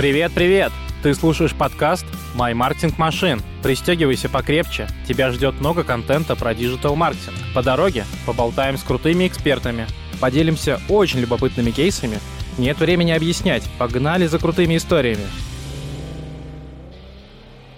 Привет, привет! Ты слушаешь подкаст «My Marketing Machine». Пристегивайся покрепче, тебя ждет много контента про digital-маркетинг. По дороге поболтаем с крутыми экспертами, поделимся очень любопытными кейсами. Нет времени объяснять, погнали за крутыми историями.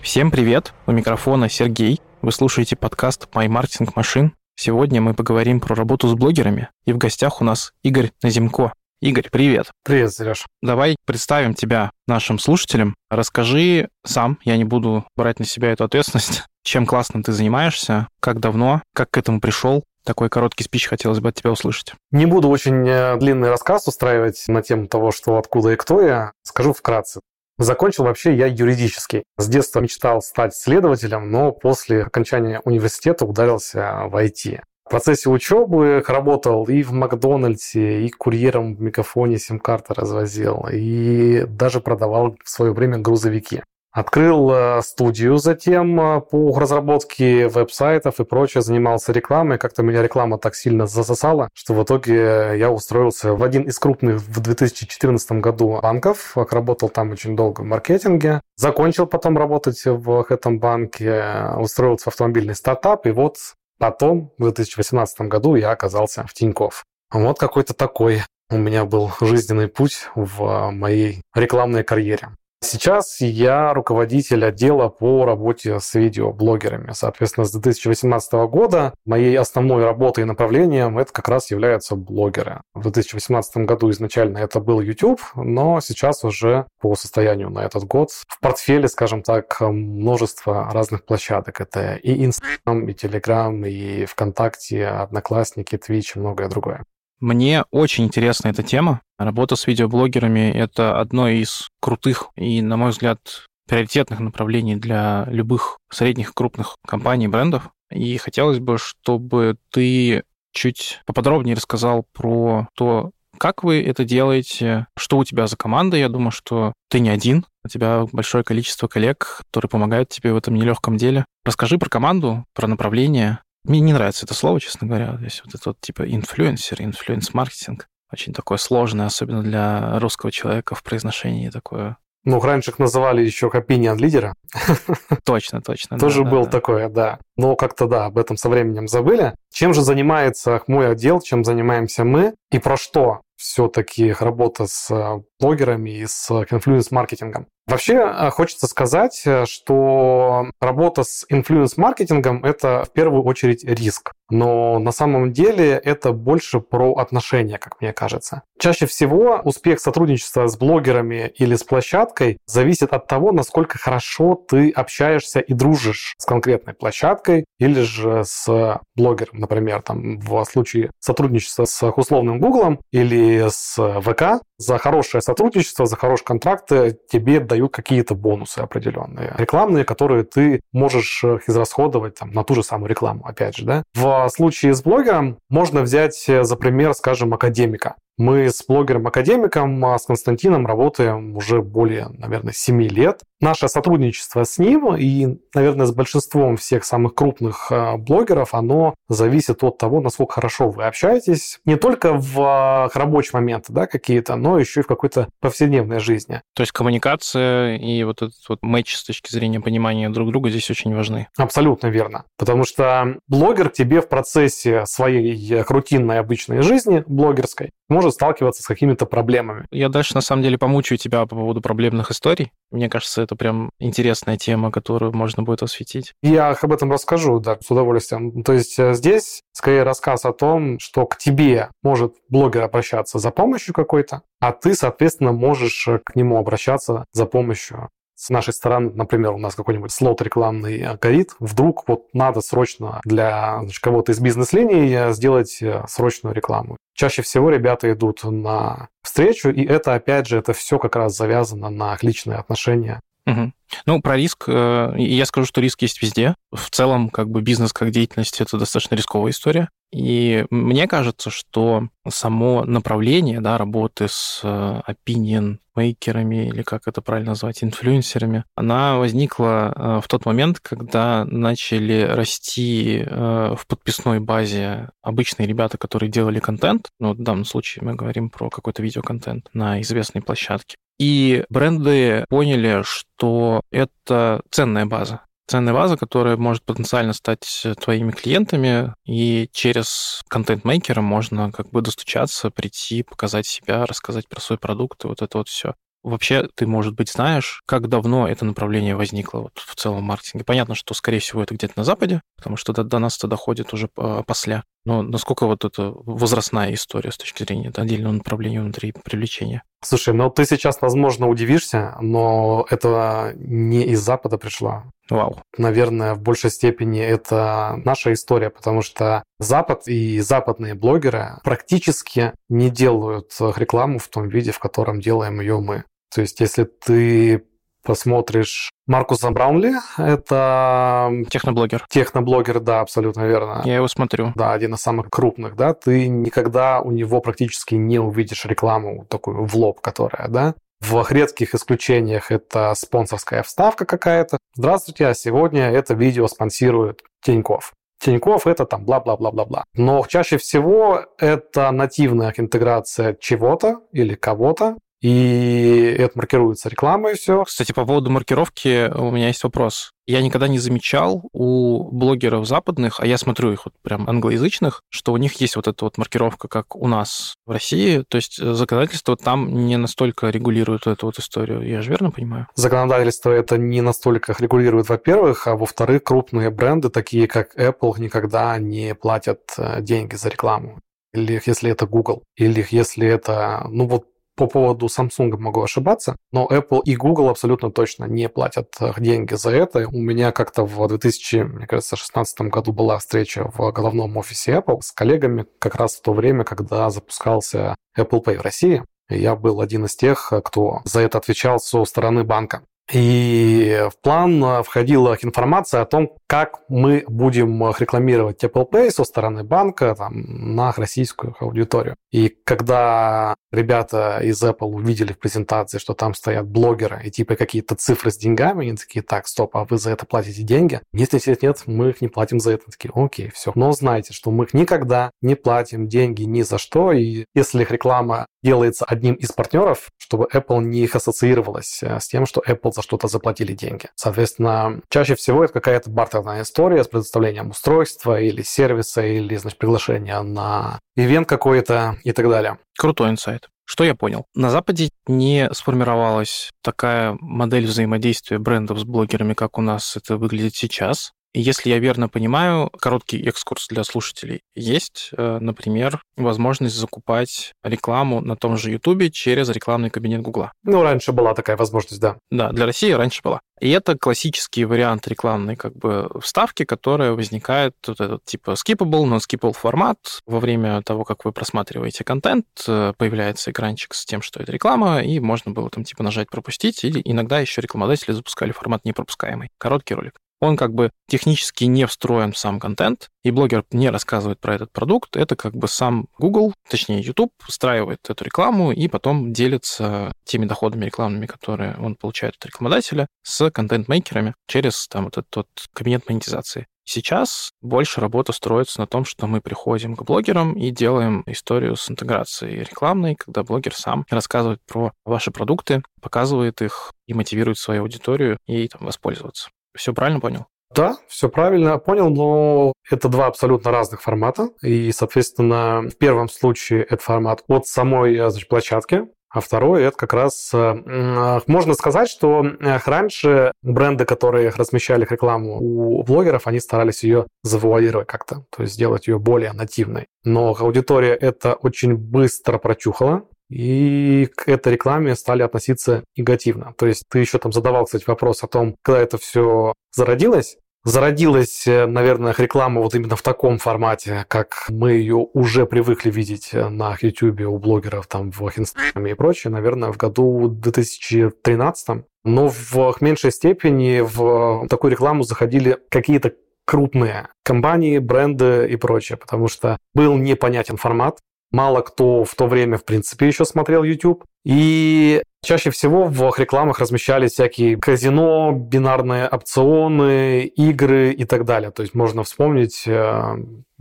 Всем привет, у микрофона Сергей. Вы слушаете подкаст «My Marketing Machine». Сегодня мы поговорим про работу с блогерами, и в гостях у нас Игорь Наземко. Игорь, привет. Привет, Сереж. Давай представим тебя нашим слушателям. Расскажи сам, я не буду брать на себя эту ответственность, чем классным ты занимаешься, как давно, как к этому пришел, такой короткий спич хотелось бы от тебя услышать. Не буду очень э, длинный рассказ устраивать на тему того, что откуда и кто я. Скажу вкратце. Закончил вообще я юридический. С детства мечтал стать следователем, но после окончания университета ударился в IT. Процессе учебы работал и в Макдональдсе, и курьером в Мегафоне сим-карты развозил, и даже продавал в свое время грузовики. Открыл э, студию затем э, по разработке веб-сайтов и прочее, занимался рекламой. Как-то меня реклама так сильно засосала, что в итоге я устроился в один из крупных в 2014 году банков. Работал там очень долго в маркетинге. Закончил потом работать в этом банке, устроился в автомобильный стартап. И вот потом, в 2018 году, я оказался в Тинькофф. Вот какой-то такой у меня был жизненный путь в моей рекламной карьере. Сейчас я руководитель отдела по работе с видеоблогерами. Соответственно, с 2018 года моей основной работой и направлением это как раз являются блогеры. В 2018 году изначально это был YouTube, но сейчас уже по состоянию на этот год в портфеле, скажем так, множество разных площадок. Это и Instagram, и Telegram, и ВКонтакте, Одноклассники, Twitch и многое другое. Мне очень интересна эта тема. Работа с видеоблогерами — это одно из крутых и, на мой взгляд, приоритетных направлений для любых средних крупных компаний и брендов. И хотелось бы, чтобы ты чуть поподробнее рассказал про то, как вы это делаете, что у тебя за команда. Я думаю, что ты не один, у тебя большое количество коллег, которые помогают тебе в этом нелегком деле. Расскажи про команду, про направление, мне не нравится это слово, честно говоря. Здесь вот это вот типа инфлюенсер, инфлюенс-маркетинг. Очень такое сложное, особенно для русского человека в произношении такое. Ну, раньше их называли еще opinion лидеры. Точно, точно. Тоже был такое, да. Но как-то, да, об этом со временем забыли. Чем же занимается мой отдел, чем занимаемся мы и про что все-таки работа с э, блогерами и с инфлюенс-маркетингом. Вообще э, хочется сказать, э, что работа с инфлюенс-маркетингом – это в первую очередь риск. Но на самом деле это больше про отношения, как мне кажется. Чаще всего успех сотрудничества с блогерами или с площадкой зависит от того, насколько хорошо ты общаешься и дружишь с конкретной площадкой или же с блогером, например, там в случае сотрудничества с условным Гуглом или с ВК, за хорошее сотрудничество, за хорошие контракты тебе дают какие-то бонусы определенные, рекламные, которые ты можешь израсходовать там, на ту же самую рекламу, опять же. Да? В случае с блогером можно взять за пример, скажем, академика. Мы с блогером-академиком, а, с Константином работаем уже более, наверное, 7 лет. Наше сотрудничество с ним и, наверное, с большинством всех самых крупных а, блогеров, оно зависит от того, насколько хорошо вы общаетесь. Не только в а, рабочие моменты да, какие-то, но еще и в какой-то повседневной жизни. То есть коммуникация и вот этот вот матч с точки зрения понимания друг друга здесь очень важны. Абсолютно верно. Потому что блогер тебе в процессе своей рутинной обычной жизни, блогерской, может сталкиваться с какими-то проблемами. Я дальше, на самом деле, помучаю тебя по поводу проблемных историй. Мне кажется, это прям интересная тема, которую можно будет осветить. Я об этом расскажу, да, с удовольствием. То есть э, здесь скорее рассказ о том, что к тебе может блогер обращаться за помощью какой-то, а ты, соответственно, можешь э, к нему обращаться за помощью с нашей стороны, например, у нас какой-нибудь слот рекламный э, горит, вдруг вот надо срочно для значит, кого-то из бизнес-линий э, сделать э, срочную рекламу. Чаще всего ребята идут на встречу, и это, опять же, это все как раз завязано на личные отношения. Угу. Ну, про риск, я скажу, что риск есть везде. В целом, как бы бизнес как деятельность это достаточно рисковая история. И мне кажется, что само направление да, работы с opinion контент-мейкерами, или как это правильно назвать, инфлюенсерами, она возникла э, в тот момент, когда начали расти э, в подписной базе обычные ребята, которые делали контент. Ну, в данном случае мы говорим про какой-то видеоконтент на известной площадке. И бренды поняли, что это ценная база ценная база, которая может потенциально стать твоими клиентами, и через контент-мейкера можно как бы достучаться, прийти, показать себя, рассказать про свой продукт и вот это вот все. Вообще, ты, может быть, знаешь, как давно это направление возникло вот в целом маркетинге. Понятно, что, скорее всего, это где-то на Западе, потому что до, до нас это доходит уже после. Но насколько вот это возрастная история с точки зрения да, отдельного направления внутри привлечения? Слушай, ну ты сейчас, возможно, удивишься, но это не из Запада пришло. Вау. Наверное, в большей степени это наша история, потому что Запад и западные блогеры практически не делают рекламу в том виде, в котором делаем ее мы. То есть, если ты посмотришь Маркуса Браунли, это... Техноблогер. Техноблогер, да, абсолютно верно. Я его смотрю. Да, один из самых крупных, да. Ты никогда у него практически не увидишь рекламу такую в лоб, которая, да. В редких исключениях это спонсорская вставка какая-то. Здравствуйте, а сегодня это видео спонсирует Тиньков. Тиньков это там бла-бла-бла-бла-бла. Но чаще всего это нативная интеграция чего-то или кого-то и это маркируется рекламой и все. Кстати, по поводу маркировки у меня есть вопрос. Я никогда не замечал у блогеров западных, а я смотрю их вот прям англоязычных, что у них есть вот эта вот маркировка, как у нас в России. То есть законодательство там не настолько регулирует эту вот историю. Я же верно понимаю? Законодательство это не настолько регулирует, во-первых, а во-вторых, крупные бренды, такие как Apple, никогда не платят э, деньги за рекламу или если это Google, или если это, ну вот по поводу Samsung могу ошибаться, но Apple и Google абсолютно точно не платят э, деньги за это. У меня как-то в 2016 году была встреча в головном офисе Apple с коллегами как раз в то время, когда запускался Apple Pay в России. Я был один из тех, кто за это отвечал со стороны банка. И в план э, входила информация о том, как мы будем рекламировать Apple Pay со стороны банка там, на российскую аудиторию. И когда ребята из Apple увидели в презентации, что там стоят блогеры и типа какие-то цифры с деньгами, они такие, так, стоп, а вы за это платите деньги? Нет, нет, нет, нет, мы их не платим за это. Они такие, окей, все. Но знайте, что мы их никогда не платим деньги ни за что, и если их реклама делается одним из партнеров, чтобы Apple не их ассоциировалась э, с тем, что Apple за что-то заплатили деньги. Соответственно, чаще всего это какая-то бартерная история с предоставлением устройства или сервиса, или, значит, приглашения на ивент какой-то и так далее. Крутой инсайт. Что я понял? На Западе не сформировалась такая модель взаимодействия брендов с блогерами, как у нас это выглядит сейчас. Если я верно понимаю, короткий экскурс для слушателей. Есть, э, например, возможность закупать рекламу на том же YouTube через рекламный кабинет Гугла. Ну, раньше была такая возможность, да. Да, для России раньше была. И это классический вариант рекламной как бы вставки, которая возникает вот этот типа skippable, non-skippable формат. Во время того, как вы просматриваете контент, э, появляется экранчик с тем, что это реклама, и можно было там типа нажать пропустить, или иногда еще рекламодатели запускали формат непропускаемый. Короткий ролик он как бы технически не встроен в сам контент, и блогер не рассказывает про этот продукт, это как бы сам Google, точнее YouTube, встраивает эту рекламу и потом делится теми доходами рекламными, которые он получает от рекламодателя, с контент-мейкерами через там вот этот вот кабинет монетизации. Сейчас больше работа строится на том, что мы приходим к блогерам и делаем историю с интеграцией рекламной, когда блогер сам рассказывает про ваши продукты, показывает их и мотивирует свою аудиторию ей там воспользоваться. Все правильно понял? Да, все правильно понял, но это два абсолютно разных формата. И, соответственно, в первом случае это формат от самой э, значит, площадки, а второй это как раз э, можно сказать, что раньше бренды, которые размещали рекламу у блогеров, они старались ее завуалировать как-то, то есть сделать ее более нативной. Но аудитория это очень быстро прочухала, и к этой рекламе стали относиться негативно. То есть ты еще там задавал, кстати, вопрос о том, когда это все зародилось. Зародилась, э, наверное, реклама вот именно в таком формате, как мы ее уже привыкли видеть э, на YouTube у блогеров, там, в Инстаграме и прочее, наверное, в году 2013. Но в меньшей степени в такую рекламу заходили какие-то крупные компании, бренды и прочее, потому что был непонятен формат, Мало кто в то время, в принципе, еще смотрел YouTube. И чаще всего в рекламах размещались всякие казино, бинарные опционы, игры и так далее. То есть можно вспомнить, э,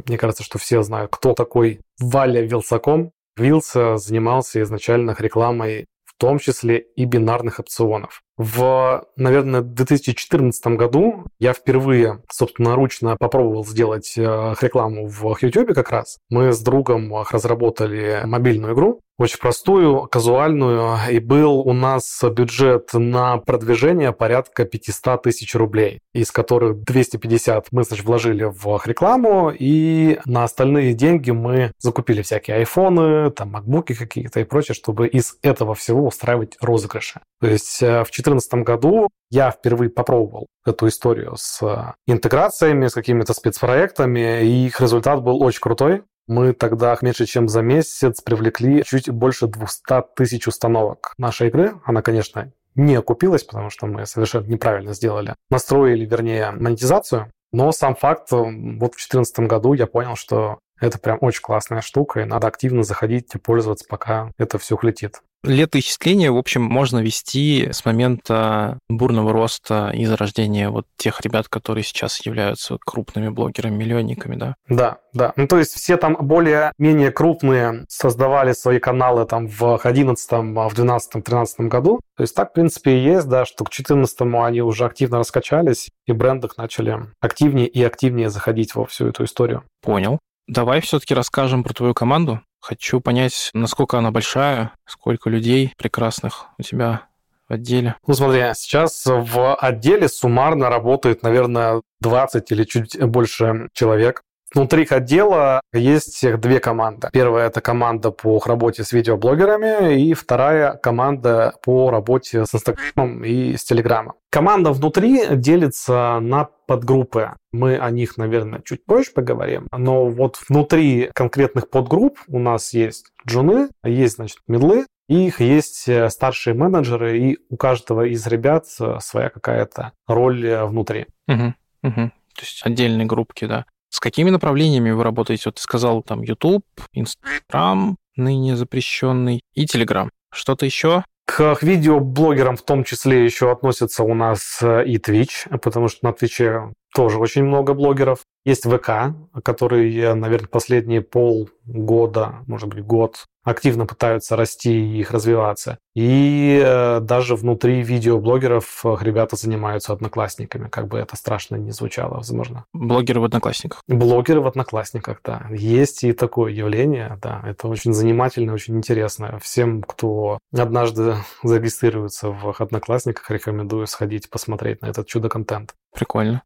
мне кажется, что все знают, кто такой Валя Вилсаком. Вилс занимался изначально рекламой том числе и бинарных опционов. В, наверное, 2014 году я впервые собственноручно попробовал сделать э, рекламу в YouTube как раз. Мы с другом разработали мобильную игру, очень простую, казуальную, и был у нас бюджет на продвижение порядка 500 тысяч рублей, из которых 250 мы, значит, вложили в рекламу, и на остальные деньги мы закупили всякие айфоны, там, макбуки какие-то и прочее, чтобы из этого всего устраивать розыгрыши. То есть э, в 2014 году я впервые попробовал эту историю с интеграциями, с какими-то спецпроектами, и их результат был очень крутой. Мы тогда меньше чем за месяц привлекли чуть больше 200 тысяч установок нашей игры. Она, конечно, не окупилась, потому что мы совершенно неправильно сделали. Настроили, вернее, монетизацию. Но сам факт, вот в 2014 году я понял, что это прям очень классная штука, и надо активно заходить и пользоваться, пока это все летит. Летоисчисление, в общем, можно вести с момента бурного роста и зарождения вот тех ребят, которые сейчас являются крупными блогерами, миллионниками, да? Да, да. Ну, то есть все там более-менее крупные создавали свои каналы там в 11 в 12 13 году. То есть так, в принципе, и есть, да, что к 14 они уже активно раскачались, и бренды начали активнее и активнее заходить во всю эту историю. Понял. Давай все-таки расскажем про твою команду. Хочу понять, насколько она большая, сколько людей прекрасных у тебя в отделе. Ну смотри, сейчас в отделе суммарно работает, наверное, 20 или чуть больше человек. Внутри отдела есть две команды. Первая – это команда по работе с видеоблогерами, и вторая – команда по работе с Инстаграмом и с Телеграмом. Команда внутри делится на подгруппы. Мы о них, наверное, чуть позже поговорим. Но вот внутри конкретных подгрупп у нас есть джуны, есть, значит, медлы, их есть э, старшие менеджеры, и у каждого из ребят э, своя какая-то роль э, внутри. Угу, угу. То есть отдельные группки, да. С какими направлениями вы работаете? Вот ты сказал там YouTube, Instagram, ныне запрещенный, и Telegram. Что-то еще? К видеоблогерам в том числе еще относятся у нас э, и Twitch, потому что на Twitch тоже очень много блогеров. Есть ВК, который, наверное, последние полгода, может быть, год активно пытаются расти и их развиваться. И э, даже внутри видеоблогеров э, ребята занимаются одноклассниками, как бы это страшно не звучало, возможно. Блогеры в одноклассниках. Блогеры в одноклассниках, да. Есть и такое явление, да. Это очень занимательно, очень интересно. Всем, кто однажды зарегистрируется в одноклассниках, рекомендую сходить посмотреть на этот чудо-контент. Прикольно.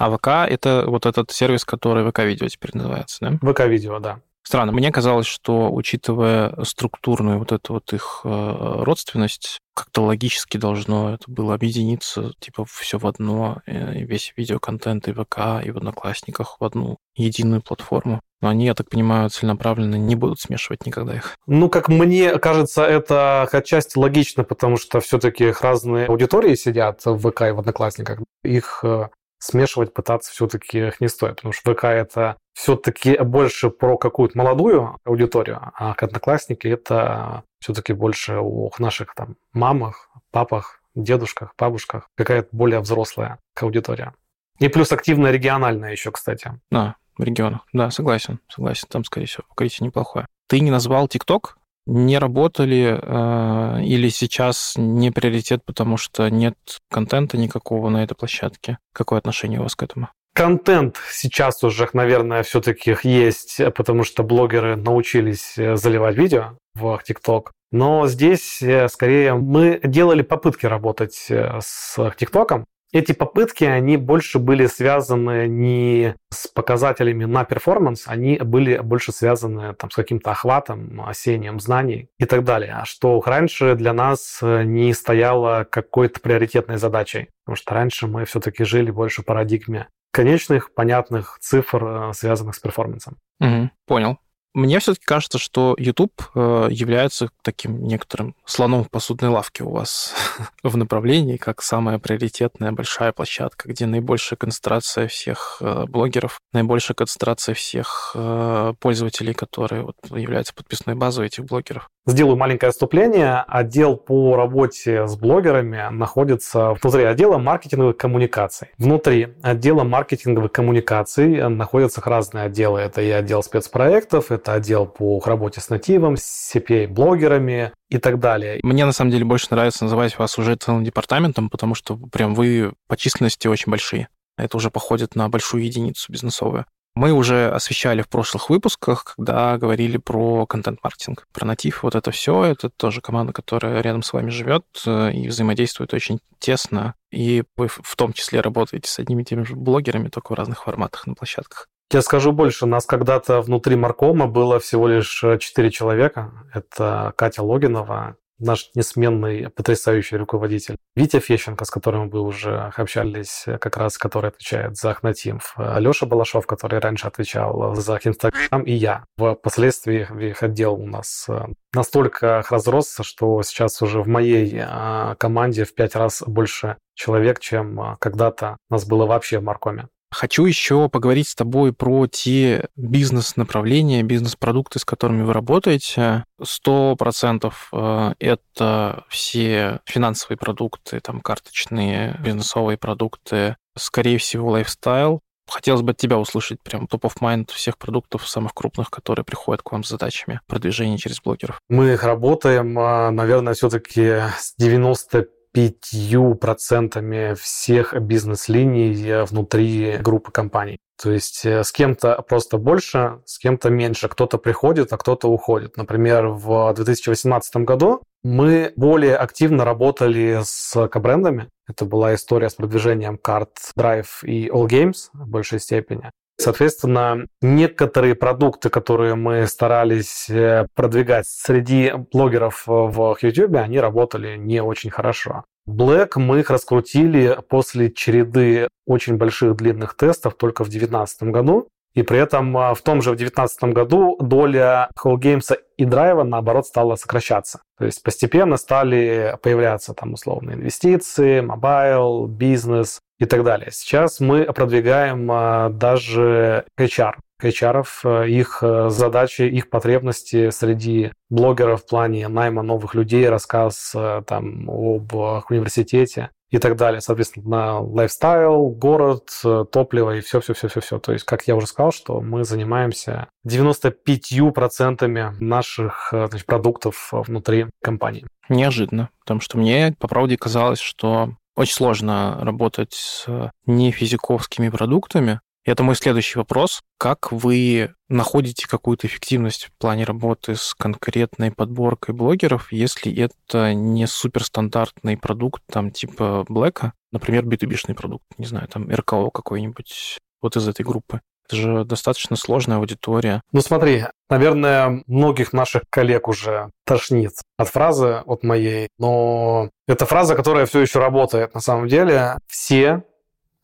А ВК — это вот этот сервис, который ВК-видео теперь называется, да? ВК-видео, да. Странно. Мне казалось, что, учитывая структурную вот эту вот их э, родственность, как-то логически должно это было объединиться, типа, все в одно, э, весь видеоконтент и ВК, и в Одноклассниках в одну единую платформу. Но они, я так понимаю, целенаправленно не будут смешивать никогда их. Ну, как мне кажется, это отчасти логично, потому что все-таки разные аудитории сидят в ВК и в Одноклассниках. Их э, смешивать пытаться все-таки не стоит, потому что ВК это все-таки больше про какую-то молодую аудиторию, а Одноклассники это все-таки больше о наших там мамах, папах, дедушках, бабушках, какая-то более взрослая аудитория. И плюс активная региональная еще, кстати. Да, в регионах. Да, согласен, согласен. Там, скорее всего, покрытие неплохое. Ты не назвал ТикТок? Не работали э, или сейчас не приоритет, потому что нет контента никакого на этой площадке? Какое отношение у вас к этому? Контент сейчас уже, наверное, все-таки есть, потому что блогеры научились э, заливать видео в ТикТок. Но здесь э, скорее мы делали попытки работать с ТикТоком, эти попытки, они больше были связаны не с показателями на перформанс, они были больше связаны там, с каким-то охватом, осением знаний и так далее. А что раньше для нас э, не стояло какой-то приоритетной задачей. Потому что раньше мы все-таки жили больше в парадигме конечных, понятных цифр, э, связанных с перформансом. Угу, понял. Мне все-таки кажется, что YouTube э, является таким некоторым слоном в посудной лавке у вас в направлении, как самая приоритетная большая площадка, где наибольшая концентрация всех э, блогеров, наибольшая концентрация всех э, пользователей, которые вот являются подписной базой этих блогеров. Сделаю маленькое отступление. Отдел по работе с блогерами находится внутри отдела маркетинговых коммуникаций. Внутри отдела маркетинговых коммуникаций находятся разные отделы. Это и отдел спецпроектов, это отдел по работе с нативом, с CPA-блогерами и так далее. Мне на самом деле больше нравится называть вас уже целым департаментом, потому что прям вы по численности очень большие. Это уже походит на большую единицу бизнесовую. Мы уже освещали в прошлых выпусках, когда говорили про контент-маркетинг, про натив. Вот это все, это тоже команда, которая рядом с вами живет э, и взаимодействует очень тесно. И вы в том числе работаете с одними и теми же блогерами, только в разных форматах на площадках. Я скажу больше, нас когда-то внутри Маркома было всего лишь 4 человека. Это Катя Логинова, наш несменный, потрясающий руководитель. Витя Фещенко, с которым вы уже общались, как раз который отвечает за Ахнатимф. Алеша Балашов, который раньше отвечал за Инстаграм, и я. Впоследствии их отдел у нас э, настолько разросся, что сейчас уже в моей э, команде в пять раз больше человек, чем э, когда-то нас было вообще в Маркоме. Хочу еще поговорить с тобой про те бизнес-направления, бизнес-продукты, с которыми вы работаете. Сто процентов э, это все финансовые продукты, там карточные, бизнесовые продукты, скорее всего, лайфстайл. Хотелось бы от тебя услышать прям топ of mind всех продуктов самых крупных, которые приходят к вам с задачами продвижения через блогеров. Мы их работаем, а, наверное, все-таки с 95 пятью процентами всех бизнес-линий внутри группы компаний. То есть э, с кем-то просто больше, с кем-то меньше. Кто-то приходит, а кто-то уходит. Например, в 2018 году мы более активно работали с кабрендами. Это была история с продвижением карт Drive и All Games в большей степени. Соответственно, некоторые продукты, которые мы старались э, продвигать среди блогеров в YouTube, они работали не очень хорошо. Black мы их раскрутили после череды очень больших длинных тестов только в 2019 году. И при этом а, в том же в 2019 году доля Games и Drive'а, наоборот, стала сокращаться. То есть постепенно стали появляться там условно инвестиции, mobile, бизнес и так далее. Сейчас мы продвигаем а, даже HR. HR, а, их задачи, их потребности среди блогеров в плане найма новых людей, рассказ там об университете и так далее. Соответственно, лайфстайл, город, топливо и все-все-все-все-все. То есть, как я уже сказал, что мы занимаемся 95% наших значит, продуктов внутри компании. Неожиданно, потому что мне, по правде, казалось, что очень сложно работать с нефизиковскими продуктами, и это мой следующий вопрос. Как вы находите какую-то эффективность в плане работы с конкретной подборкой блогеров, если это не суперстандартный продукт, там, типа Блэка, например, B2B-шный продукт, не знаю, там, РКО какой-нибудь, вот из этой группы? Это же достаточно сложная аудитория. Ну смотри, наверное, многих наших коллег уже тошнит от фразы от моей, но это фраза, которая все еще работает на самом деле. Все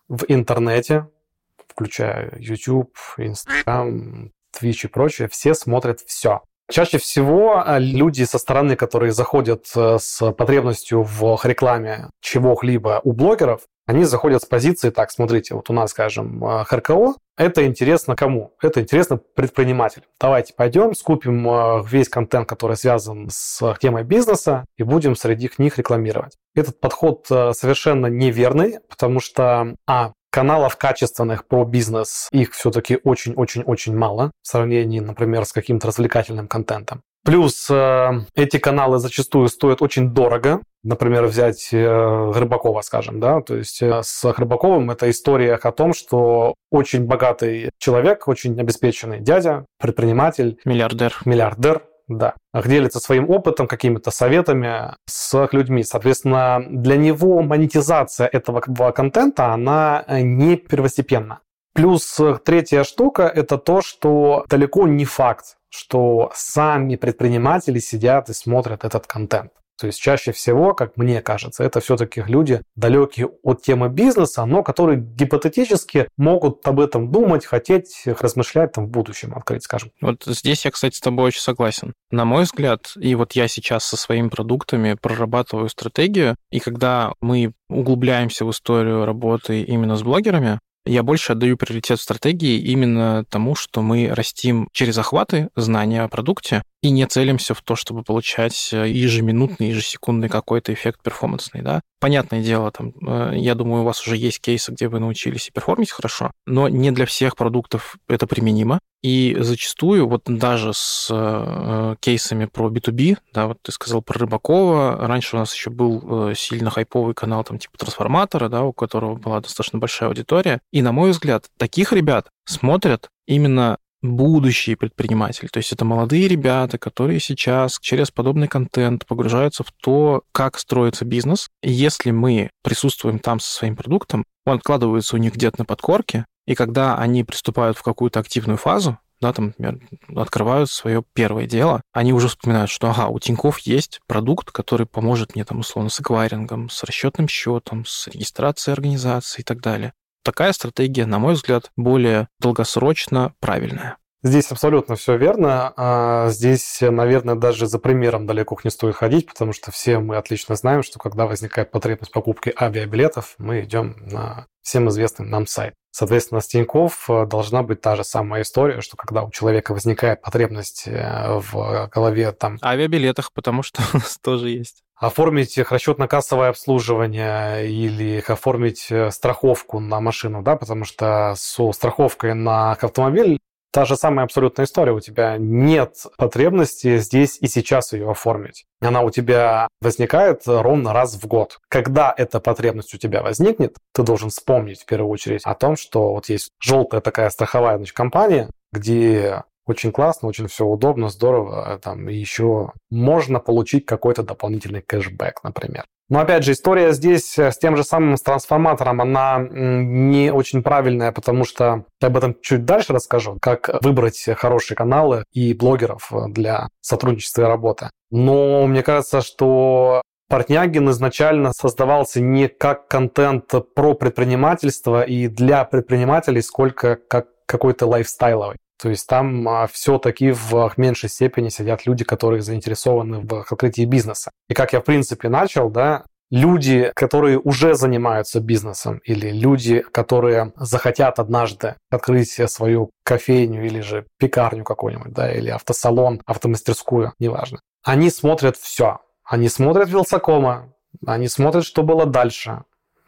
в интернете включая YouTube, Instagram, Twitch и прочее, все смотрят все. Чаще всего а, люди со стороны, которые заходят э, с потребностью в рекламе чего-либо у блогеров, они заходят с позиции, так, смотрите, вот у нас, скажем, э, ХРКО, это интересно кому? Это интересно предпринимателям. Давайте пойдем, скупим э, весь контент, который связан с темой бизнеса, и будем среди них рекламировать. Этот подход совершенно неверный, потому что, а, каналов качественных про бизнес, их все-таки очень-очень-очень мало в сравнении, например, с каким-то развлекательным контентом. Плюс э, эти каналы зачастую стоят очень дорого. Например, взять э, Рыбакова, скажем, да, то есть э, с Рыбаковым это история о том, что очень богатый человек, очень обеспеченный дядя, предприниматель, миллиардер, миллиардер, да, делится своим опытом, какими-то советами с людьми. Соответственно, для него монетизация этого контента, она э, не первостепенна. Плюс э, третья штука – это то, что далеко не факт, что сами предприниматели сидят и смотрят этот контент. То есть чаще всего, как мне кажется, это все-таки люди далекие от темы бизнеса, но которые гипотетически могут об этом думать, хотеть, размышлять там в будущем открыть, скажем. Вот здесь я, кстати, с тобой очень согласен. На мой взгляд, и вот я сейчас со своими продуктами прорабатываю стратегию, и когда мы углубляемся в историю работы именно с блогерами, я больше отдаю приоритет стратегии именно тому, что мы растим через охваты знания о продукте и не целимся в то, чтобы получать э, ежеминутный, ежесекундный какой-то эффект перформансный, да. Понятное дело, там, э, я думаю, у вас уже есть кейсы, где вы научились и перформить хорошо, но не для всех продуктов это применимо. И зачастую, вот даже с э, кейсами про B2B, да, вот ты сказал про Рыбакова, раньше у нас еще был сильно хайповый канал, там, типа Трансформатора, да, у которого была достаточно большая аудитория. И, на мой взгляд, таких ребят смотрят именно будущие предприниматели. То есть это молодые ребята, которые сейчас через подобный контент погружаются в то, как строится бизнес. И если мы присутствуем там со своим продуктом, он откладывается у них где-то на подкорке, и когда они приступают в какую-то активную фазу, да, там, например, открывают свое первое дело, они уже вспоминают, что, ага, у Тиньков есть продукт, который поможет мне, там, условно, с эквайрингом, с расчетным счетом, с регистрацией организации и так далее. Такая стратегия, на мой взгляд, более долгосрочно правильная. Здесь абсолютно все верно. А здесь, наверное, даже за примером далеко не стоит ходить, потому что все мы отлично знаем, что когда возникает потребность покупки авиабилетов, мы идем на всем известный нам сайт. Соответственно, с Тинькофф э, должна быть та же самая история, что когда у человека возникает потребность э, в голове там... Авиабилетах, потому что у нас тоже есть оформить их расчетно-кассовое обслуживание или их оформить э, страховку на машину, да, потому что со страховкой на автомобиль та же самая абсолютная история. У тебя нет потребности здесь и сейчас ее оформить. Она у тебя возникает ровно раз в год. Когда эта потребность у тебя возникнет, ты должен вспомнить в первую очередь о том, что вот есть желтая такая страховая значит, компания, где очень классно, очень все удобно, здорово. Там еще можно получить какой-то дополнительный кэшбэк, например. Но опять же, история здесь э, с тем же самым с трансформатором, она не очень правильная, потому что я об этом чуть дальше расскажу, как выбрать хорошие каналы и блогеров э, для сотрудничества и работы. Но мне кажется, что Портнягин изначально создавался не как контент про предпринимательство и для предпринимателей, сколько как какой-то лайфстайловый. То есть там а, все-таки в меньшей степени сидят люди, которые заинтересованы в открытии бизнеса. И как я, в принципе, начал, да, люди, которые уже занимаются бизнесом, или люди, которые захотят однажды открыть свою кофейню или же пекарню какую-нибудь, да, или автосалон, автомастерскую, неважно. Они смотрят все. Они смотрят Вилсакома, они смотрят, что было дальше,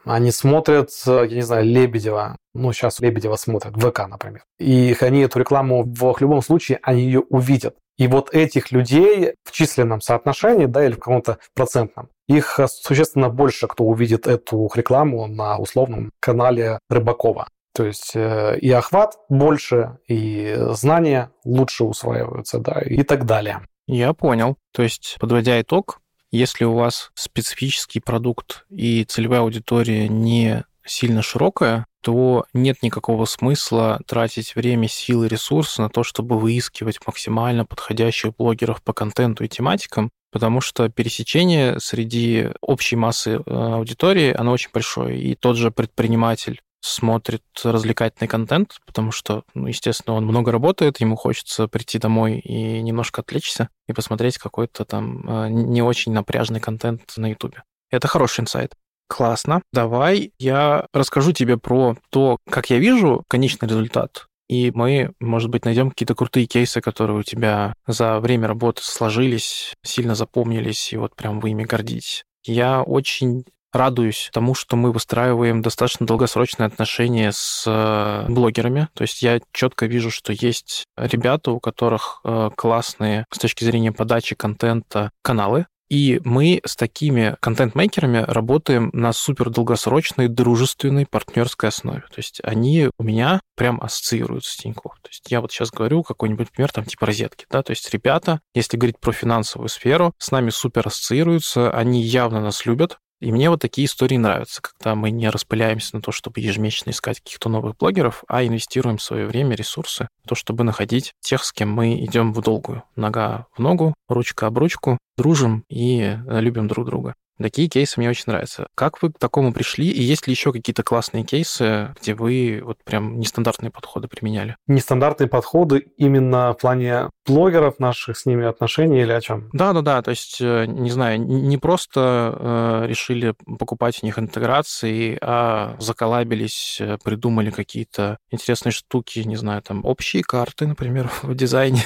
они смотрят, я не знаю, Лебедева. Ну, сейчас Лебедева смотрят, ВК, например. И они эту рекламу в любом случае, они ее увидят. И вот этих людей в численном соотношении, да, или в каком-то процентном, их существенно больше, кто увидит эту рекламу на условном канале Рыбакова. То есть э, и охват больше, и знания лучше усваиваются, да, и так далее. Я понял. То есть, подводя итог, если у вас специфический продукт и целевая аудитория не сильно широкая, то нет никакого смысла тратить время, силы, ресурсы на то, чтобы выискивать максимально подходящих блогеров по контенту и тематикам, потому что пересечение среди общей массы э, аудитории, оно очень большое. И тот же предприниматель смотрит развлекательный контент, потому что, ну, естественно, он много работает, ему хочется прийти домой и немножко отвлечься и посмотреть какой-то там э, не очень напряжный контент на Ютубе. Это хороший инсайт. Классно. Давай я расскажу тебе про то, как я вижу конечный результат. И мы, может быть, найдем какие-то крутые кейсы, которые у тебя за время работы сложились, сильно запомнились, и вот прям вы ими гордитесь. Я очень радуюсь тому, что мы выстраиваем достаточно долгосрочные отношения с э, блогерами. То есть я четко вижу, что есть ребята, у которых э, классные с точки зрения подачи контента каналы, и мы с такими контент-мейкерами работаем на супер долгосрочной, дружественной, партнерской основе. То есть они у меня прям ассоциируются с Тинькофф. То есть я вот сейчас говорю какой-нибудь пример, там типа розетки, да, то есть ребята, если говорить про финансовую сферу, с нами супер ассоциируются, они явно нас любят, И мне вот такие истории нравятся, когда мы не распыляемся на то, чтобы ежемесячно искать каких-то новых блогеров, а инвестируем свое время, ресурсы в то, чтобы находить тех, с кем мы идем в долгую. Нога в ногу, ручка об ручку, дружим и э, любим друг друга. Такие кейсы мне очень нравятся. Как вы к такому пришли? И есть ли еще какие-то классные кейсы, где вы вот прям нестандартные подходы применяли? Нестандартные подходы именно в плане блогеров наших с ними отношений или о чем? Да-да-да, то есть, э, не знаю, не просто э, решили покупать у них интеграции, а заколабились, э, придумали какие-то интересные штуки, не знаю, там общие карты, например, в дизайне.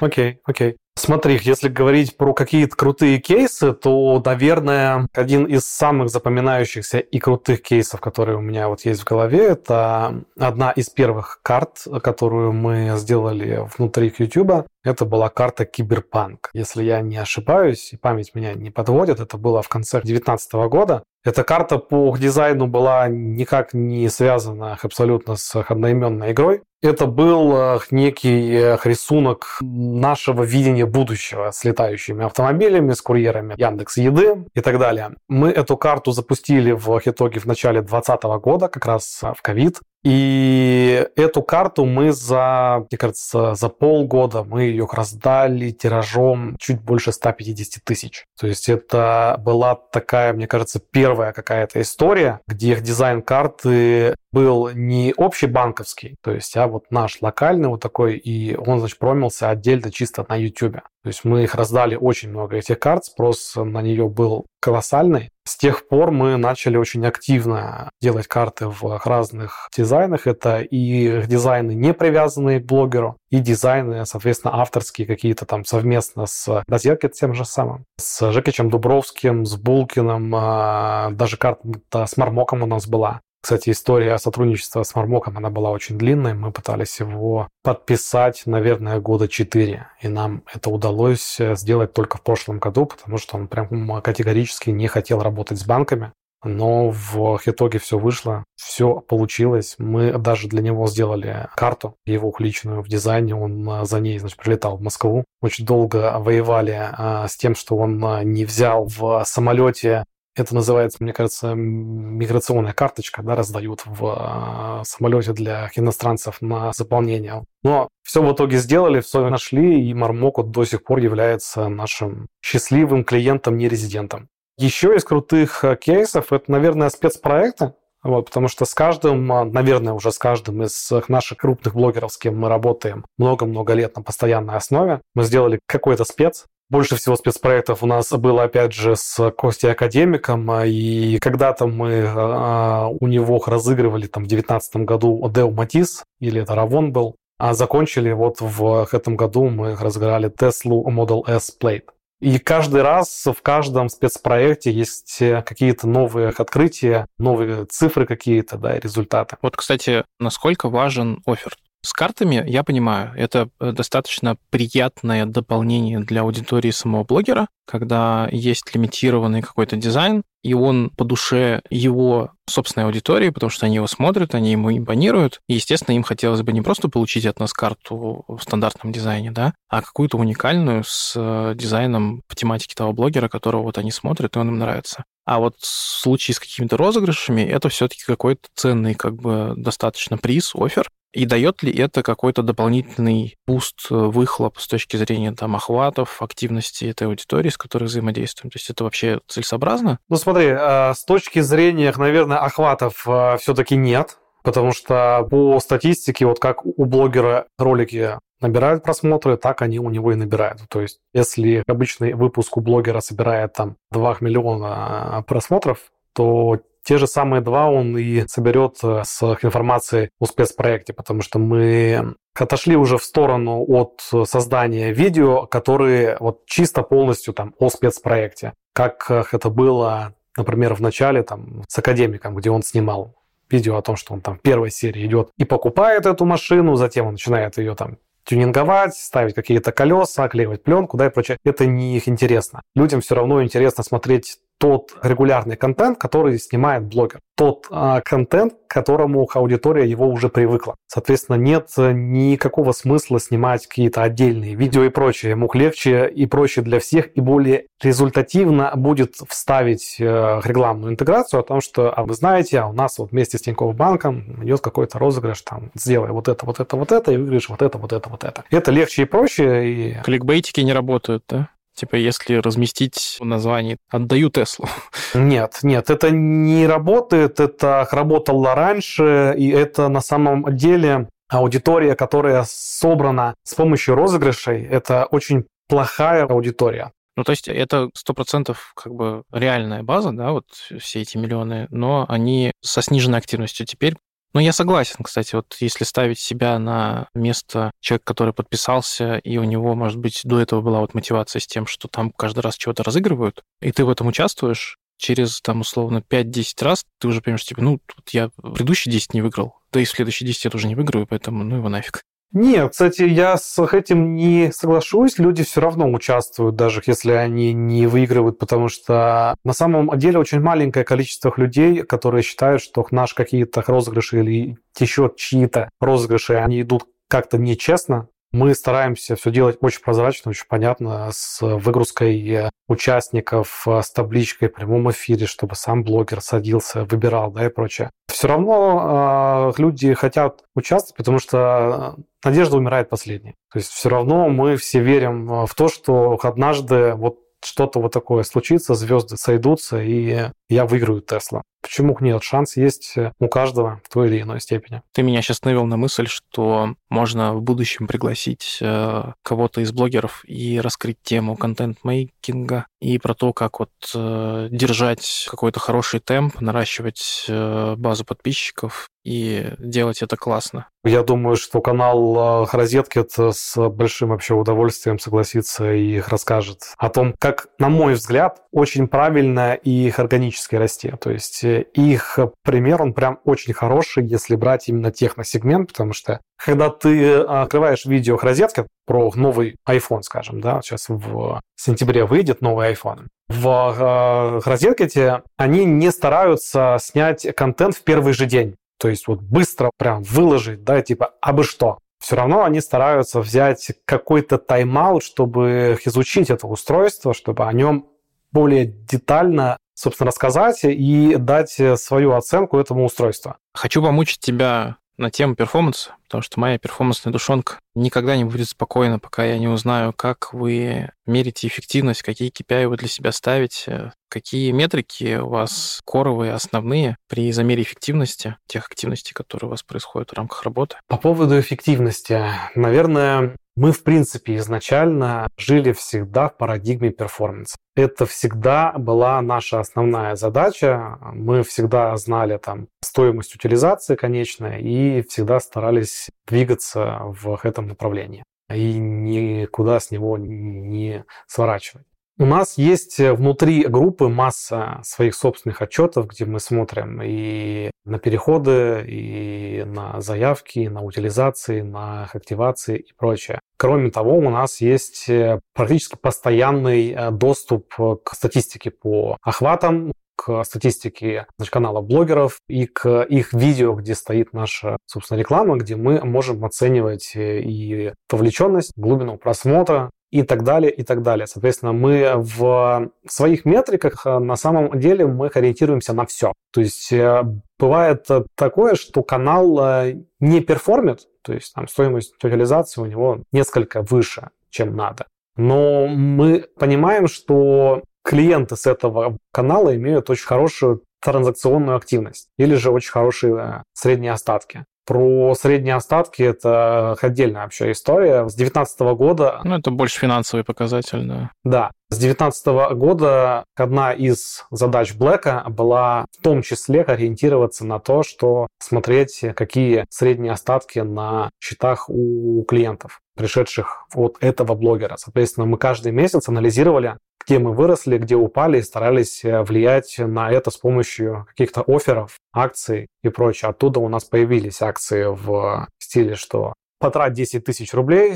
Окей, okay, окей. Okay. Смотри, если говорить про какие-то крутые кейсы, то, наверное, один из самых запоминающихся и крутых кейсов, которые у меня вот есть в голове, это одна из первых карт, которую мы сделали внутри YouTube. Это была карта Киберпанк. Если я не ошибаюсь, и память меня не подводит, это было в конце 2019 года. Эта карта по дизайну была никак не связана абсолютно с одноименной игрой. Это был некий рисунок нашего видения будущего с летающими автомобилями, с курьерами Яндекс Еды и так далее. Мы эту карту запустили в итоге в начале 2020 года, как раз в ковид. И эту карту мы за, мне кажется, за полгода мы ее раздали тиражом чуть больше 150 тысяч. То есть это была такая, мне кажется, первая какая-то история, где дизайн карты был не общебанковский, то есть, а вот наш локальный вот такой, и он, значит, промился отдельно чисто на YouTube. То есть мы их раздали очень много этих карт, спрос на нее был колоссальный. С тех пор мы начали очень активно делать карты в разных дизайнах. Это и дизайны, не привязанные к блогеру, и дизайны, соответственно, авторские какие-то там совместно с Розетки тем же самым, с Жекичем Дубровским, с Булкиным, а, даже карта с Мармоком у нас была. Кстати, история сотрудничества с Мармоком, она была очень длинной. Мы пытались его подписать, наверное, года четыре. И нам это удалось э, сделать только в прошлом году, потому что он прям категорически не хотел работать с банками. Но в итоге все вышло, все получилось. Мы даже для него сделали карту, его личную в дизайне. Он э, за ней, значит, прилетал в Москву. Очень долго воевали а, с тем, что он не взял в самолете это называется, мне кажется, миграционная карточка, да, раздают в э, самолете для иностранцев на заполнение. Но все в итоге сделали, все нашли, и Мармок вот до сих пор является нашим счастливым клиентом, не резидентом. Еще из крутых э, кейсов это, наверное, спецпроекты, вот, потому что с каждым, а, наверное, уже с каждым из наших крупных блогеров, с кем мы работаем много-много лет на постоянной основе, мы сделали какой-то спец, больше всего спецпроектов у нас было, опять же, с Костей Академиком, а, и когда-то мы а, у него разыгрывали там в 2019 году Део Матис, или это Равон был, а закончили вот в этом году мы разыграли Tesla Model S Plate. И каждый раз в каждом спецпроекте есть какие-то новые открытия, новые цифры какие-то, да, результаты. Вот, кстати, насколько важен офер? С картами, я понимаю, это э, достаточно приятное дополнение для аудитории самого блогера, когда есть лимитированный какой-то дизайн, и он по душе его собственной аудитории, потому что они его смотрят, они ему импонируют. И, естественно, им хотелось бы не просто получить от нас карту в стандартном дизайне, да, а какую-то уникальную с э, дизайном в тематике того блогера, которого вот они смотрят, и он им нравится. А вот в случае с какими-то розыгрышами это все-таки какой-то ценный, как бы достаточно приз, офер, и дает ли это какой-то дополнительный буст, э, выхлоп с точки зрения там охватов, активности этой аудитории, с которой взаимодействуем? То есть это вообще целесообразно? Ну смотри, э, с точки зрения, наверное, охватов э, все-таки нет, потому что по статистике, вот как у блогера ролики набирают просмотры, так они у него и набирают. То есть если обычный выпуск у блогера собирает там 2 миллиона просмотров, то те же самые два он и соберет э, с информацией о спецпроекте, потому что мы отошли уже в сторону от создания видео, которые вот чисто полностью там о спецпроекте. Как э, это было, например, в начале там с академиком, где он снимал видео о том, что он там в первой серии идет и покупает эту машину, затем он начинает ее там тюнинговать, ставить какие-то колеса, клеивать пленку, да, и прочее. Это не их интересно. Людям все равно интересно смотреть тот регулярный контент, который снимает блогер. Тот а, контент, к которому аудитория его уже привыкла. Соответственно, нет никакого смысла снимать какие-то отдельные видео и прочее. Ему легче и проще для всех, и более результативно будет вставить э, рекламную интеграцию о том, что, а вы знаете, а у нас вот вместе с Тинькофф банком идет какой-то розыгрыш, там, сделай вот это, вот это, вот это, и выиграешь вот это, вот это, вот это. Это легче и проще. И... Кликбейтики не работают, да? Типа, если разместить в названии «Отдаю Теслу». Нет, нет, это не работает, это работало раньше, и это на самом деле аудитория, которая собрана с помощью розыгрышей, это очень плохая аудитория. Ну, то есть это сто процентов как бы реальная база, да, вот все эти миллионы, но они со сниженной активностью теперь, ну, я согласен, кстати, вот если ставить себя на место человека, который подписался, и у него, может быть, до этого была вот мотивация с тем, что там каждый раз чего-то разыгрывают, и ты в этом участвуешь, через, там, условно, 5-10 раз ты уже понимаешь, типа, ну, тут я предыдущие 10 не выиграл, да и в следующие 10 я тоже не выиграю, поэтому ну его нафиг. Нет, кстати, я с этим не соглашусь. Люди все равно участвуют, даже если они не выигрывают, потому что на самом деле очень маленькое количество людей, которые считают, что наши какие-то розыгрыши или еще чьи-то розыгрыши, они идут как-то нечестно. Мы стараемся все делать очень прозрачно, очень понятно, с выгрузкой участников, с табличкой в прямом эфире, чтобы сам блогер садился, выбирал, да, и прочее. Все равно э, люди хотят участвовать, потому что надежда умирает последней. То есть все равно мы все верим в то, что однажды вот что-то вот такое случится, звезды сойдутся, и я выиграю Тесла. Почему нет? Шанс есть у каждого в той или иной степени. Ты меня сейчас навел на мысль, что можно в будущем пригласить э, кого-то из блогеров и раскрыть тему контент-мейкинга и про то, как вот э, держать какой-то хороший темп, наращивать э, базу подписчиков и делать это классно. Я думаю, что канал Розетки с большим вообще удовольствием согласится и их расскажет о том, как, на мой взгляд, очень правильно и их органически расти. То есть э, их пример, он прям очень хороший, если брать именно техносегмент, потому что когда ты э, открываешь видео Розетки про новый iPhone, скажем, да, сейчас в сентябре выйдет новый iPhone, в э, Розетке они не стараются снять контент в первый же день. То есть вот быстро прям выложить, да, типа, а бы что. Все равно они стараются взять какой-то тайм-аут, чтобы изучить это устройство, чтобы о нем более детально, собственно, рассказать и дать свою оценку этому устройству. Хочу помучить тебя на тему перформанса, потому что моя перформансная душонка никогда не будет спокойна, пока я не узнаю, как вы мерите эффективность, какие KPI вы для себя ставите, какие метрики у вас коровые, основные при замере эффективности тех активностей, которые у вас происходят в рамках работы. По поводу эффективности, наверное, мы, в принципе, изначально жили всегда в парадигме перформанса. Это всегда была наша основная задача. Мы всегда знали там стоимость утилизации конечная и всегда старались двигаться в этом направлении и никуда с него не сворачивать. У нас есть э, внутри группы масса своих собственных отчетов, где мы смотрим и на переходы, и на заявки, и на утилизации, на активации и прочее. Кроме того, у нас есть э, практически постоянный э, доступ к статистике по охватам, к статистике значит, канала блогеров и к их видео, где стоит наша, собственно, реклама, где мы можем оценивать и вовлеченность, глубину просмотра, и так далее, и так далее. Соответственно, мы в своих метриках э, на самом деле мы ориентируемся на все. То есть э, бывает такое, что канал э, не перформит, то есть там стоимость утилизации у него несколько выше, чем надо. Но мы понимаем, что клиенты с этого канала имеют очень хорошую транзакционную активность или же очень хорошие средние остатки. Про средние остатки это отдельная вообще история. С 2019 года... Ну, это больше финансовый показатель, да. Да. С 2019 года одна из задач Блэка была в том числе ориентироваться на то, что смотреть, какие средние остатки на счетах у клиентов пришедших от этого блогера. Соответственно, мы каждый месяц анализировали, где мы выросли, где упали, и старались э, влиять на это с помощью каких-то офферов, акций и прочее. Оттуда у нас появились акции в стиле, что потрать 10 тысяч рублей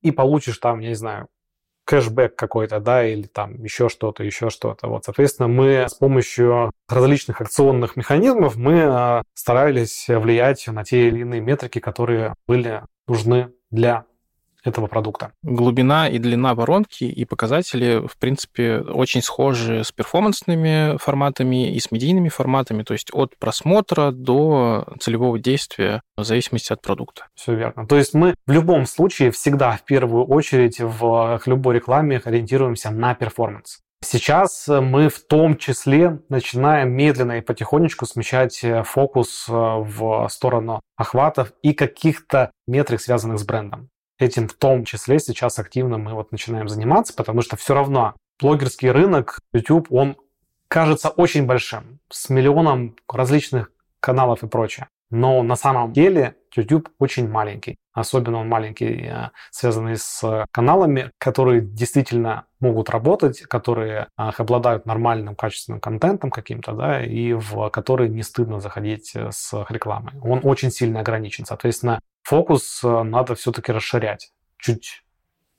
и получишь там, я не знаю, кэшбэк какой-то, да, или там еще что-то, еще что-то. Вот, соответственно, мы с помощью различных акционных механизмов мы а, старались влиять на те или иные метрики, которые были нужны для этого продукта. Глубина и длина воронки и показатели, в принципе, очень схожи с перформансными форматами и с медийными форматами, то есть от просмотра до целевого действия в зависимости от продукта. Все верно. То есть мы в любом случае всегда в первую очередь в любой рекламе ориентируемся на перформанс. Сейчас мы в том числе начинаем медленно и потихонечку смещать фокус в сторону охватов и каких-то метрик, связанных с брендом этим в том числе сейчас активно мы вот начинаем заниматься, потому что все равно блогерский рынок, YouTube, он кажется очень большим, с миллионом различных каналов и прочее. Но на самом деле YouTube очень маленький. Особенно он маленький, э, связанный с каналами, которые действительно могут работать, которые обладают нормальным качественным контентом каким-то, да, и в которые не стыдно заходить э, с рекламой. Он очень сильно ограничен. Соответственно, фокус э, надо все-таки расширять. Чуть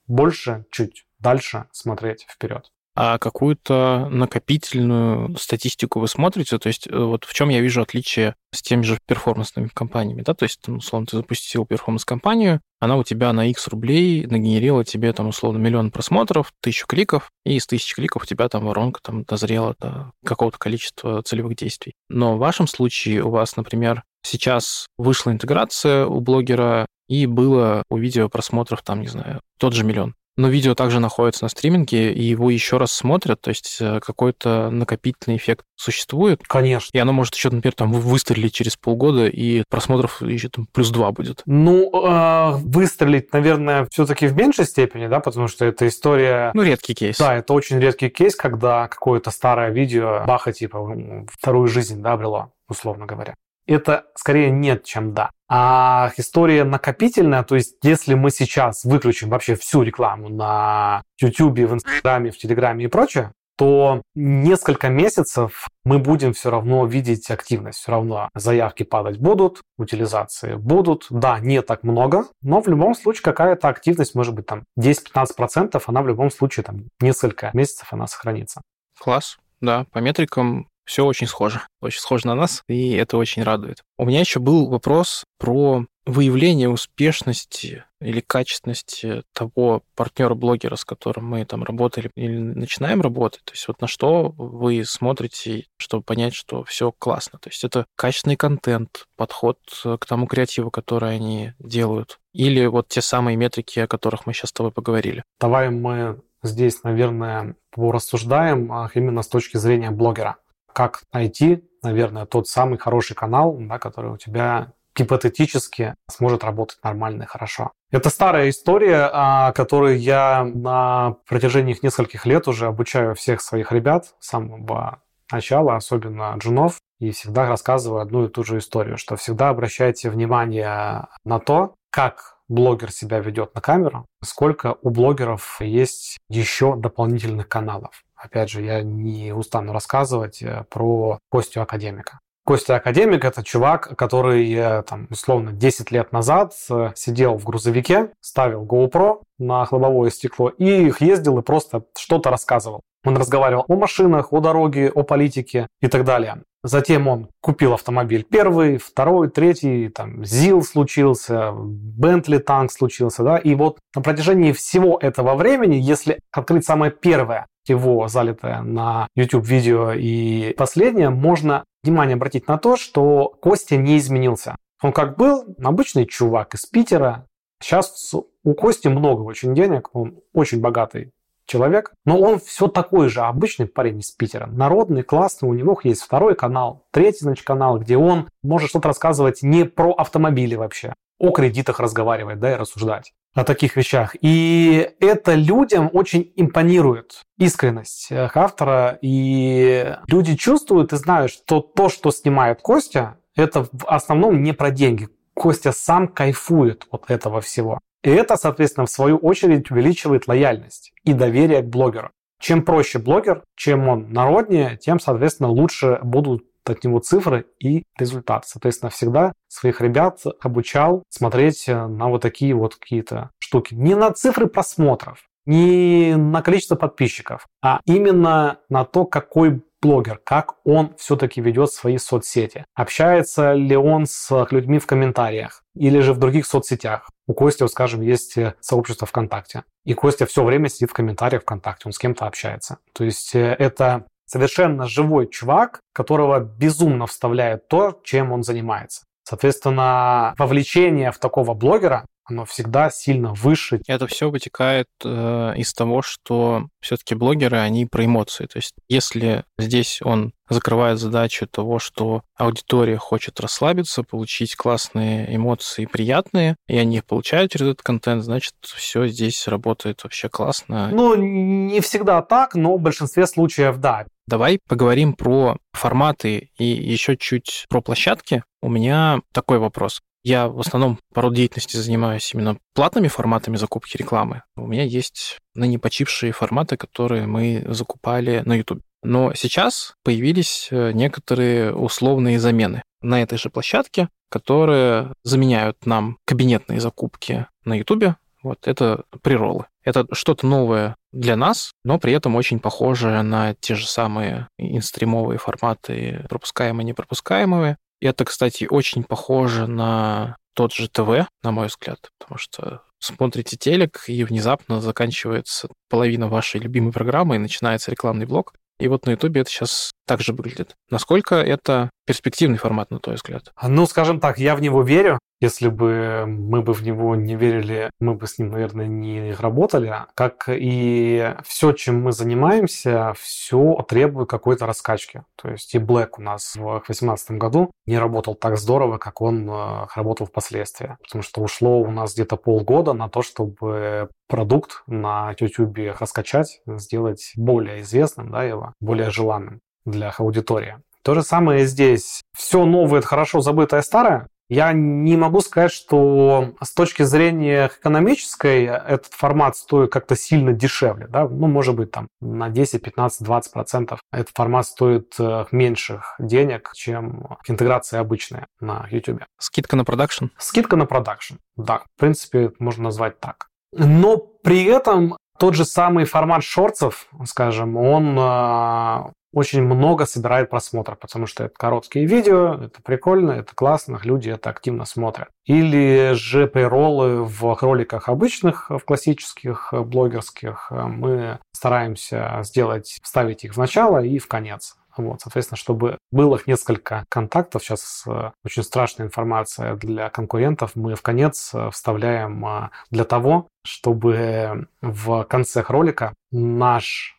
больше, чуть дальше смотреть вперед а какую-то накопительную статистику вы смотрите? То есть э, вот в чем я вижу отличие с теми же перформансными компаниями, да? То есть, там, условно, ты запустил перформанс-компанию, она у тебя на X рублей нагенерила тебе, там, условно, миллион просмотров, тысячу кликов, и из тысячи кликов у тебя там воронка там дозрела до какого-то количества целевых действий. Но в вашем случае у вас, например, сейчас вышла интеграция у блогера, и было у видео просмотров, там, не знаю, тот же миллион но видео также находится на стриминге, и его еще раз смотрят, то есть э, какой-то накопительный эффект существует. Конечно. И оно может еще, например, там выстрелить через полгода, и просмотров еще там плюс два будет. Ну, э, выстрелить, наверное, все-таки в меньшей степени, да, потому что это история... Ну, редкий кейс. Да, это очень редкий кейс, когда какое-то старое видео баха, типа, вторую жизнь, да, обрело, условно говоря это скорее нет, чем да. А история накопительная, то есть если мы сейчас выключим вообще всю рекламу на YouTube, в Инстаграме, в Телеграме и прочее, то несколько месяцев мы будем все равно видеть активность, все равно заявки падать будут, утилизации будут. Да, не так много, но в любом случае какая-то активность, может быть, там 10-15%, она в любом случае там несколько месяцев она сохранится. Класс. Да, по метрикам все очень схоже. Очень схоже на нас, и это очень радует. У меня еще был вопрос про выявление успешности или качественности того партнера-блогера, с которым мы там работали или начинаем работать. То есть вот на что вы смотрите, чтобы понять, что все классно. То есть это качественный контент, подход к тому креативу, который они делают. Или вот те самые метрики, о которых мы сейчас с тобой поговорили. Давай мы здесь, наверное, порассуждаем а, именно с точки зрения блогера как найти, наверное, тот самый хороший канал, да, который у тебя гипотетически сможет работать нормально и хорошо. Это старая история, а, которую я на протяжении нескольких лет уже обучаю всех своих ребят с самого начала, особенно джунов, и всегда рассказываю одну и ту же историю, что всегда обращайте внимание на то, как блогер себя ведет на камеру, сколько у блогеров есть еще дополнительных каналов. Опять же, я не устану рассказывать э, про Костю Академика. Костя Академик – это чувак, который, э, там, условно, 10 лет назад э, сидел в грузовике, ставил GoPro на лобовое стекло и их ездил и просто что-то рассказывал. Он разговаривал о машинах, о дороге, о политике и так далее. Затем он купил автомобиль первый, второй, третий, там, ЗИЛ случился, Бентли танк случился, да, и вот на протяжении всего этого времени, если открыть самое первое его залитое на YouTube видео и последнее, можно внимание обратить на то, что Костя не изменился. Он как был обычный чувак из Питера. Сейчас у Кости много очень денег, он очень богатый человек, но он все такой же обычный парень из Питера. Народный, классный, у него есть второй канал, третий, значит, канал, где он может что-то рассказывать не про автомобили вообще, о кредитах разговаривать, да, и рассуждать о таких вещах. И это людям очень импонирует искренность автора, и люди чувствуют и знают, что то, что снимает Костя, это в основном не про деньги. Костя сам кайфует от этого всего. И это, соответственно, в свою очередь увеличивает лояльность и доверие к блогеру. Чем проще блогер, чем он народнее, тем, соответственно, лучше будут от него цифры и результаты. Соответственно, всегда своих ребят обучал смотреть на вот такие вот какие-то штуки. Не на цифры просмотров, не на количество подписчиков, а именно на то, какой блогер, как он все-таки ведет свои соцсети. Общается ли он с людьми в комментариях или же в других соцсетях. У Кости, вот, скажем, есть сообщество ВКонтакте. И Костя все время сидит в комментариях ВКонтакте, он с кем-то общается. То есть э, это совершенно живой чувак, которого безумно вставляет то, чем он занимается. Соответственно, вовлечение в такого блогера оно всегда сильно выше. Это все вытекает э, из того, что все-таки блогеры, они про эмоции. То есть если здесь он закрывает задачу того, что аудитория хочет расслабиться, получить классные эмоции, приятные, и они их получают через этот контент, значит, все здесь работает вообще классно. Ну, не всегда так, но в большинстве случаев да. Давай поговорим про форматы и еще чуть про площадки. У меня такой вопрос. Я в основном по роду деятельности занимаюсь именно платными форматами закупки рекламы. У меня есть ныне почившие форматы, которые мы закупали на YouTube. Но сейчас появились э, некоторые условные замены на этой же площадке, которые заменяют нам кабинетные закупки на YouTube. Вот это приролы. Это что-то новое для нас, но при этом очень похожее на те же самые инстримовые форматы, пропускаемые, непропускаемые. Это, кстати, очень похоже на тот же ТВ, на мой взгляд, потому что смотрите телек, и внезапно заканчивается половина вашей любимой программы, и начинается рекламный блок. И вот на Ютубе это сейчас так же выглядит. Насколько это перспективный формат, на твой взгляд? Ну, скажем так, я в него верю. Если бы мы бы в него не верили, мы бы с ним, наверное, не работали. Как и все, чем мы занимаемся, все требует какой-то раскачки. То есть и Black у нас в 2018 году не работал так здорово, как он э, работал впоследствии. Потому что ушло у нас где-то полгода на то, чтобы продукт на YouTube раскачать, сделать более известным, да, его, более желанным для аудитории. То же самое здесь. Все новое – это хорошо забытое старое. Я не могу сказать, что с точки зрения экономической этот формат стоит как-то сильно дешевле. Да? Ну, может быть, там на 10, 15, 20 процентов этот формат стоит э, меньших денег, чем интеграция обычная на YouTube. Скидка на продакшн? Скидка на продакшн, да. В принципе, можно назвать так. Но при этом тот же самый формат shorts'ев, скажем, он э, очень много собирает просмотров, потому что это короткие видео, это прикольно, это классно, люди это активно смотрят. Или же приролы в роликах обычных, в классических, блогерских, мы стараемся сделать, вставить их в начало и в конец. Вот, соответственно, чтобы было несколько контактов, сейчас э, очень страшная информация для конкурентов, мы в конец э, вставляем э, для того, чтобы в конце ролика наш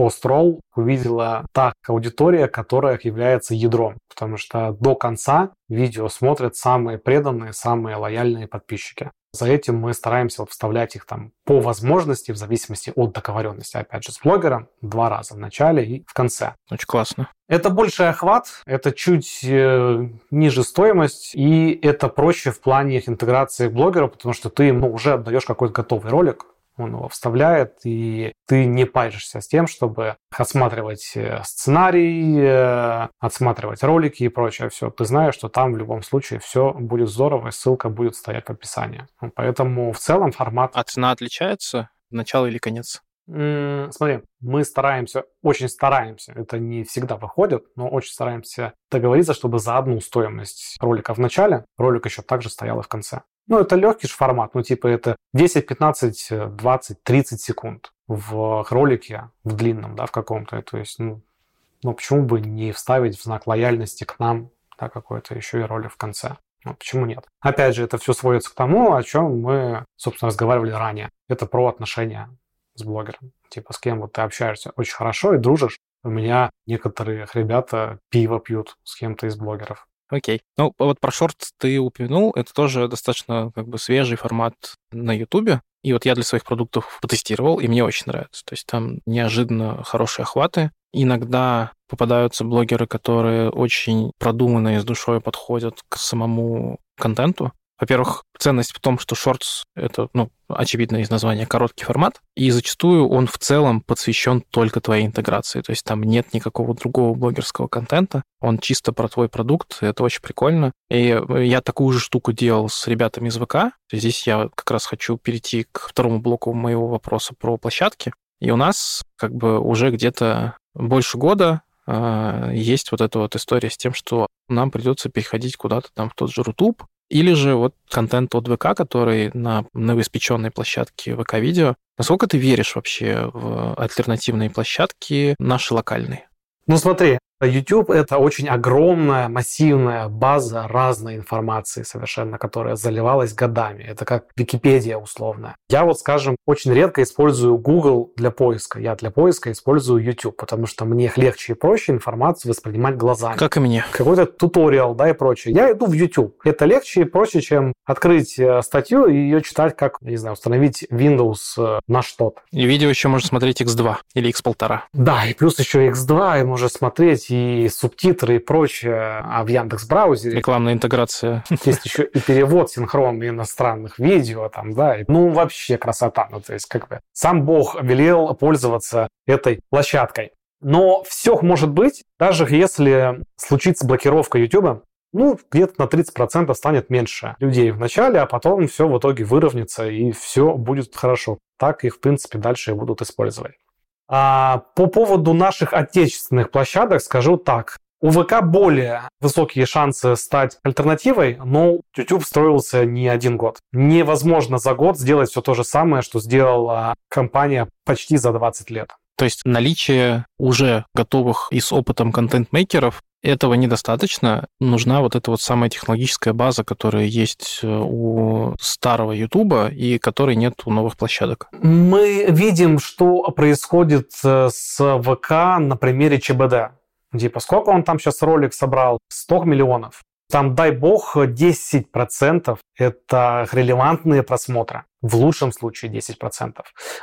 пост-ролл увидела та аудитория, которая является ядром, потому что до конца видео смотрят самые преданные, самые лояльные подписчики. За этим мы стараемся вставлять их там по возможности, в зависимости от договоренности, опять же, с блогером, два раза в начале и в конце. Очень классно. Это больший охват, это чуть э, ниже стоимость, и это проще в плане интеграции блогера, потому что ты ему уже отдаешь какой-то готовый ролик, он его вставляет, и ты не паришься с тем, чтобы осматривать э, сценарий, э, отсматривать ролики и прочее все. Ты знаешь, что там в любом случае все будет здорово, и ссылка будет стоять в описании. Поэтому в целом формат... А цена отличается? Начало или конец? Смотри, мы стараемся, очень стараемся, это не всегда выходит, но очень стараемся договориться, чтобы за одну стоимость ролика в начале ролик еще также стоял и в конце. Ну, это легкий же формат, ну, типа это 10, 15, 20, 30 секунд в ролике, в длинном, да, в каком-то. То есть, ну, ну, почему бы не вставить в знак лояльности к нам, да, какой-то еще и ролик в конце? Ну, почему нет? Опять же, это все сводится к тому, о чем мы, собственно, разговаривали ранее. Это про отношения с блогером. Типа, с кем вот ты общаешься очень хорошо и дружишь. У меня некоторые ребята пиво пьют с кем-то из блогеров. Окей. Ну, вот про шорт ты упомянул. Это тоже достаточно как бы свежий формат на Ютубе. И вот я для своих продуктов потестировал, и мне очень нравится. То есть там неожиданно хорошие охваты. Иногда попадаются блогеры, которые очень продуманно и с душой подходят к самому контенту. Во-первых, ценность в том, что Shorts — это, ну, очевидно из названия, короткий формат, и зачастую он в целом посвящен только твоей интеграции, то есть там нет никакого другого блогерского контента, он чисто про твой продукт, это очень прикольно. И я такую же штуку делал с ребятами из ВК, здесь я как раз хочу перейти к второму блоку моего вопроса про площадки, и у нас как бы уже где-то больше года э, есть вот эта вот история с тем, что нам придется переходить куда-то там в тот же Рутуб, или же вот контент от ВК, который на новоиспеченной площадке ВК-видео. Насколько ты веришь вообще в альтернативные площадки, наши локальные? Ну смотри, YouTube — это очень огромная, массивная база разной информации совершенно, которая заливалась годами. Это как Википедия условная. Я вот, скажем, очень редко использую Google для поиска. Я для поиска использую YouTube, потому что мне легче и проще информацию воспринимать глазами. Как и мне. Какой-то туториал, да, и прочее. Я иду в YouTube. Это легче и проще, чем открыть э, статью и ее читать, как, не знаю, установить Windows э, на что-то. И видео еще можно смотреть X2 или X1,5. Да, и плюс еще X2, и можно смотреть и субтитры и прочее а в Яндекс браузере. Рекламная интеграция. Есть еще и перевод синхронный иностранных видео там, да. Ну, вообще красота. Ну, то есть, как бы сам Бог велел пользоваться этой площадкой. Но все может быть, даже если случится блокировка YouTube, ну, где-то на 30% станет меньше людей в начале, а потом все в итоге выровняется и все будет хорошо. Так их, в принципе, дальше и будут использовать. А по поводу наших отечественных площадок скажу так. У ВК более высокие шансы стать альтернативой, но YouTube строился не один год. Невозможно за год сделать все то же самое, что сделала компания почти за 20 лет. То есть наличие уже готовых и с опытом контент-мейкеров этого недостаточно. Нужна вот эта вот самая технологическая база, которая есть э, у старого Ютуба и которой нет у новых площадок. Мы видим, что происходит э, с ВК на примере ЧБД. Типа, сколько он там сейчас ролик собрал? 100 миллионов. Там, дай бог, 10% это релевантные просмотры. В лучшем случае 10%.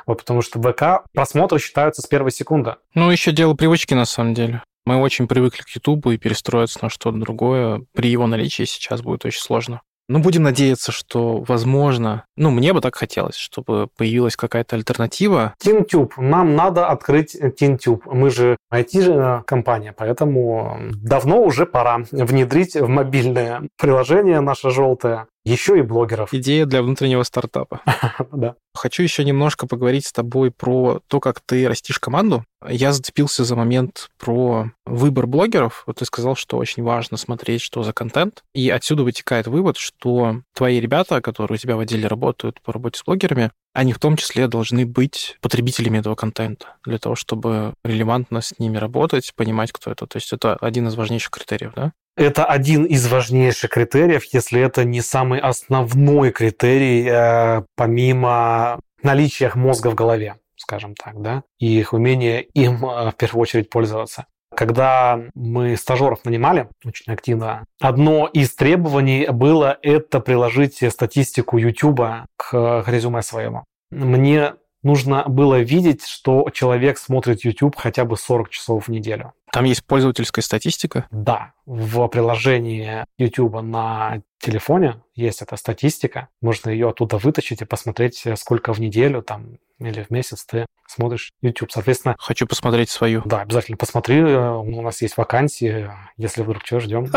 Вот потому что ВК просмотры считаются с первой секунды. Ну, еще дело привычки, на самом деле. Мы очень привыкли к Ютубу, и перестроиться на что-то другое при его наличии сейчас будет очень сложно. Ну, будем надеяться, что, возможно, ну, мне бы так хотелось, чтобы появилась какая-то альтернатива. TeenTube. Нам надо открыть TeenTube. Мы же IT-компания, поэтому давно уже пора внедрить в мобильное приложение наше желтое еще и блогеров. Идея для внутреннего стартапа. Да. Хочу еще немножко поговорить с тобой про то, как ты растишь команду. Я зацепился за момент про выбор блогеров. Вот ты сказал, что очень важно смотреть, что за контент. И отсюда вытекает вывод, что твои ребята, которые у тебя в отделе работают по работе с блогерами, они в том числе должны быть потребителями этого контента для того, чтобы релевантно с ними работать, понимать, кто это. То есть это один из важнейших критериев, да? Это один из важнейших критериев, если это не самый основной критерий, э, помимо наличия мозга в голове, скажем так, да, и их умение им э, в первую очередь пользоваться. Когда мы стажеров нанимали очень активно, одно из требований было это приложить статистику YouTube к резюме своему. Мне нужно было видеть, что человек смотрит YouTube хотя бы 40 часов в неделю. Там есть пользовательская статистика? Да. В приложении YouTube на телефоне есть эта статистика. Можно ее оттуда вытащить и посмотреть, сколько в неделю там или в месяц ты смотришь YouTube. Соответственно... Хочу посмотреть свою. Да, обязательно посмотри. У нас есть вакансии. Если вдруг что, ждем.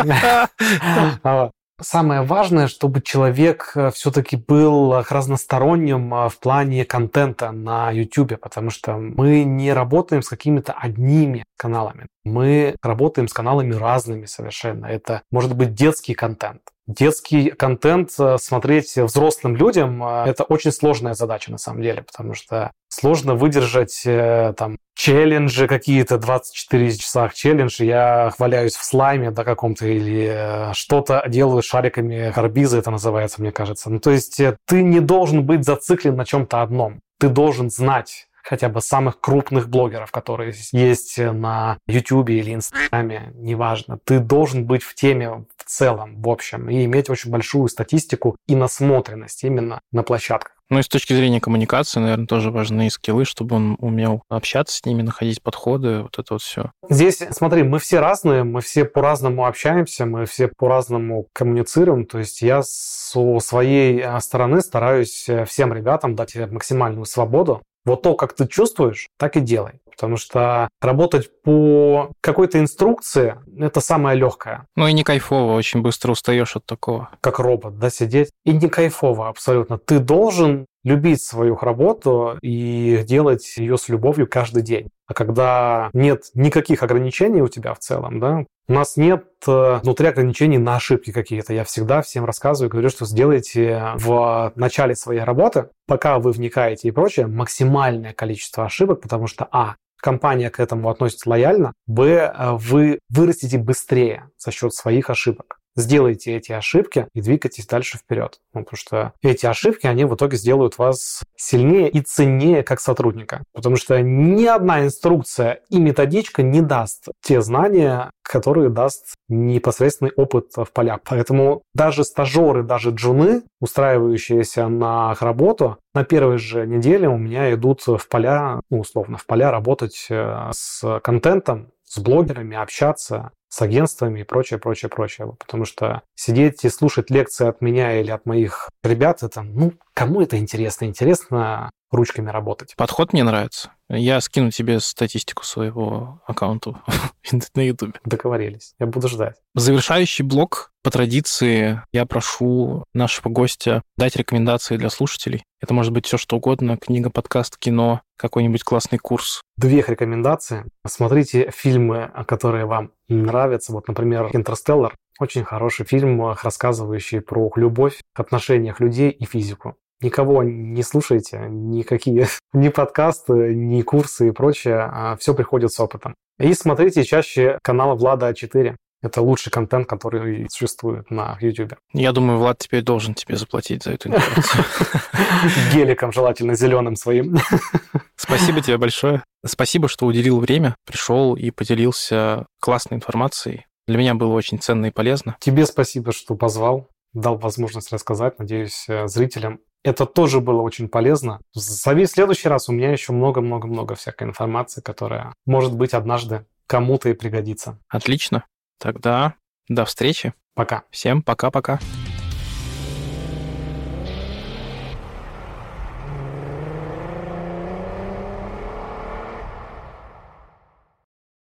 Самое важное, чтобы человек э, все-таки был разносторонним э, в плане контента на YouTube, потому что мы не работаем с какими-то одними каналами. Мы работаем с каналами разными совершенно. Это может быть детский контент, детский контент э, смотреть взрослым людям – это очень сложная задача на самом деле, потому что сложно выдержать там челленджи какие-то, 24 часа челлендж, я валяюсь в слайме да, каком-то или э, что-то делаю шариками гарбиза, это называется, мне кажется. Ну, то есть э, ты не должен быть зациклен на чем-то одном. Ты должен знать хотя бы самых крупных блогеров, которые есть на YouTube или Инстаграме, неважно. Ты должен быть в теме в целом, в общем, и иметь очень большую статистику и насмотренность именно на площадках. Ну и с точки зрения коммуникации, наверное, тоже важны скиллы, чтобы он умел общаться с ними, находить подходы, вот это вот все. Здесь, смотри, мы все разные, мы все по-разному общаемся, мы все по-разному коммуницируем. То есть я со своей э, стороны стараюсь э, всем ребятам дать максимальную свободу. Вот то, как ты чувствуешь, так и делай. Потому что работать по какой-то инструкции – это самое легкое. Ну и не кайфово, очень быстро устаешь от такого. Как робот, да, сидеть. И не кайфово абсолютно. Ты должен любить свою работу и делать ее с любовью каждый день. А когда нет никаких ограничений у тебя в целом, да, у нас нет э, внутри ограничений на ошибки какие-то. Я всегда всем рассказываю, говорю, что сделайте в начале своей работы, пока вы вникаете и прочее, максимальное количество ошибок, потому что, а, компания к этому относится лояльно, б, э, вы вырастете быстрее за счет своих ошибок сделайте эти ошибки и двигайтесь дальше вперед. Ну, потому что эти ошибки, они в итоге сделают вас сильнее и ценнее как сотрудника. Потому что ни одна инструкция и методичка не даст те знания, которые даст непосредственный опыт в полях. Поэтому даже стажеры, даже джуны, устраивающиеся на работу, на первой же неделе у меня идут в поля, ну, условно, в поля работать э, с контентом, с блогерами, общаться, с агентствами и прочее, прочее, прочее. Потому что сидеть и слушать лекции от меня или от моих ребят, это, ну, кому это интересно? Интересно ручками работать. Подход мне нравится. Я скину тебе статистику своего аккаунта на YouTube. Договорились. Я буду ждать. Завершающий блок. По традиции я прошу нашего гостя дать рекомендации для слушателей. Это может быть все что угодно. Книга, подкаст, кино, какой-нибудь классный курс. Две рекомендации. Смотрите фильмы, которые вам нравятся. Вот, например, «Интерстеллар». Очень хороший фильм, рассказывающий про любовь, отношениях людей и физику никого не слушайте, никакие ни подкасты, ни курсы и прочее, а все приходит с опытом. И смотрите чаще канал Влада А4. Это лучший контент, который существует на YouTube. Я думаю, Влад теперь должен тебе заплатить за эту информацию. Геликом, желательно зеленым своим. Спасибо тебе большое. Спасибо, что уделил время, пришел и поделился классной информацией. Для меня было очень ценно и полезно. Тебе спасибо, что позвал, дал возможность рассказать. Надеюсь, э, зрителям это тоже было очень полезно. Зови в следующий раз, у меня еще много-много-много всякой информации, которая, может быть, однажды кому-то и пригодится. Отлично. Тогда до встречи. Пока. Всем пока-пока.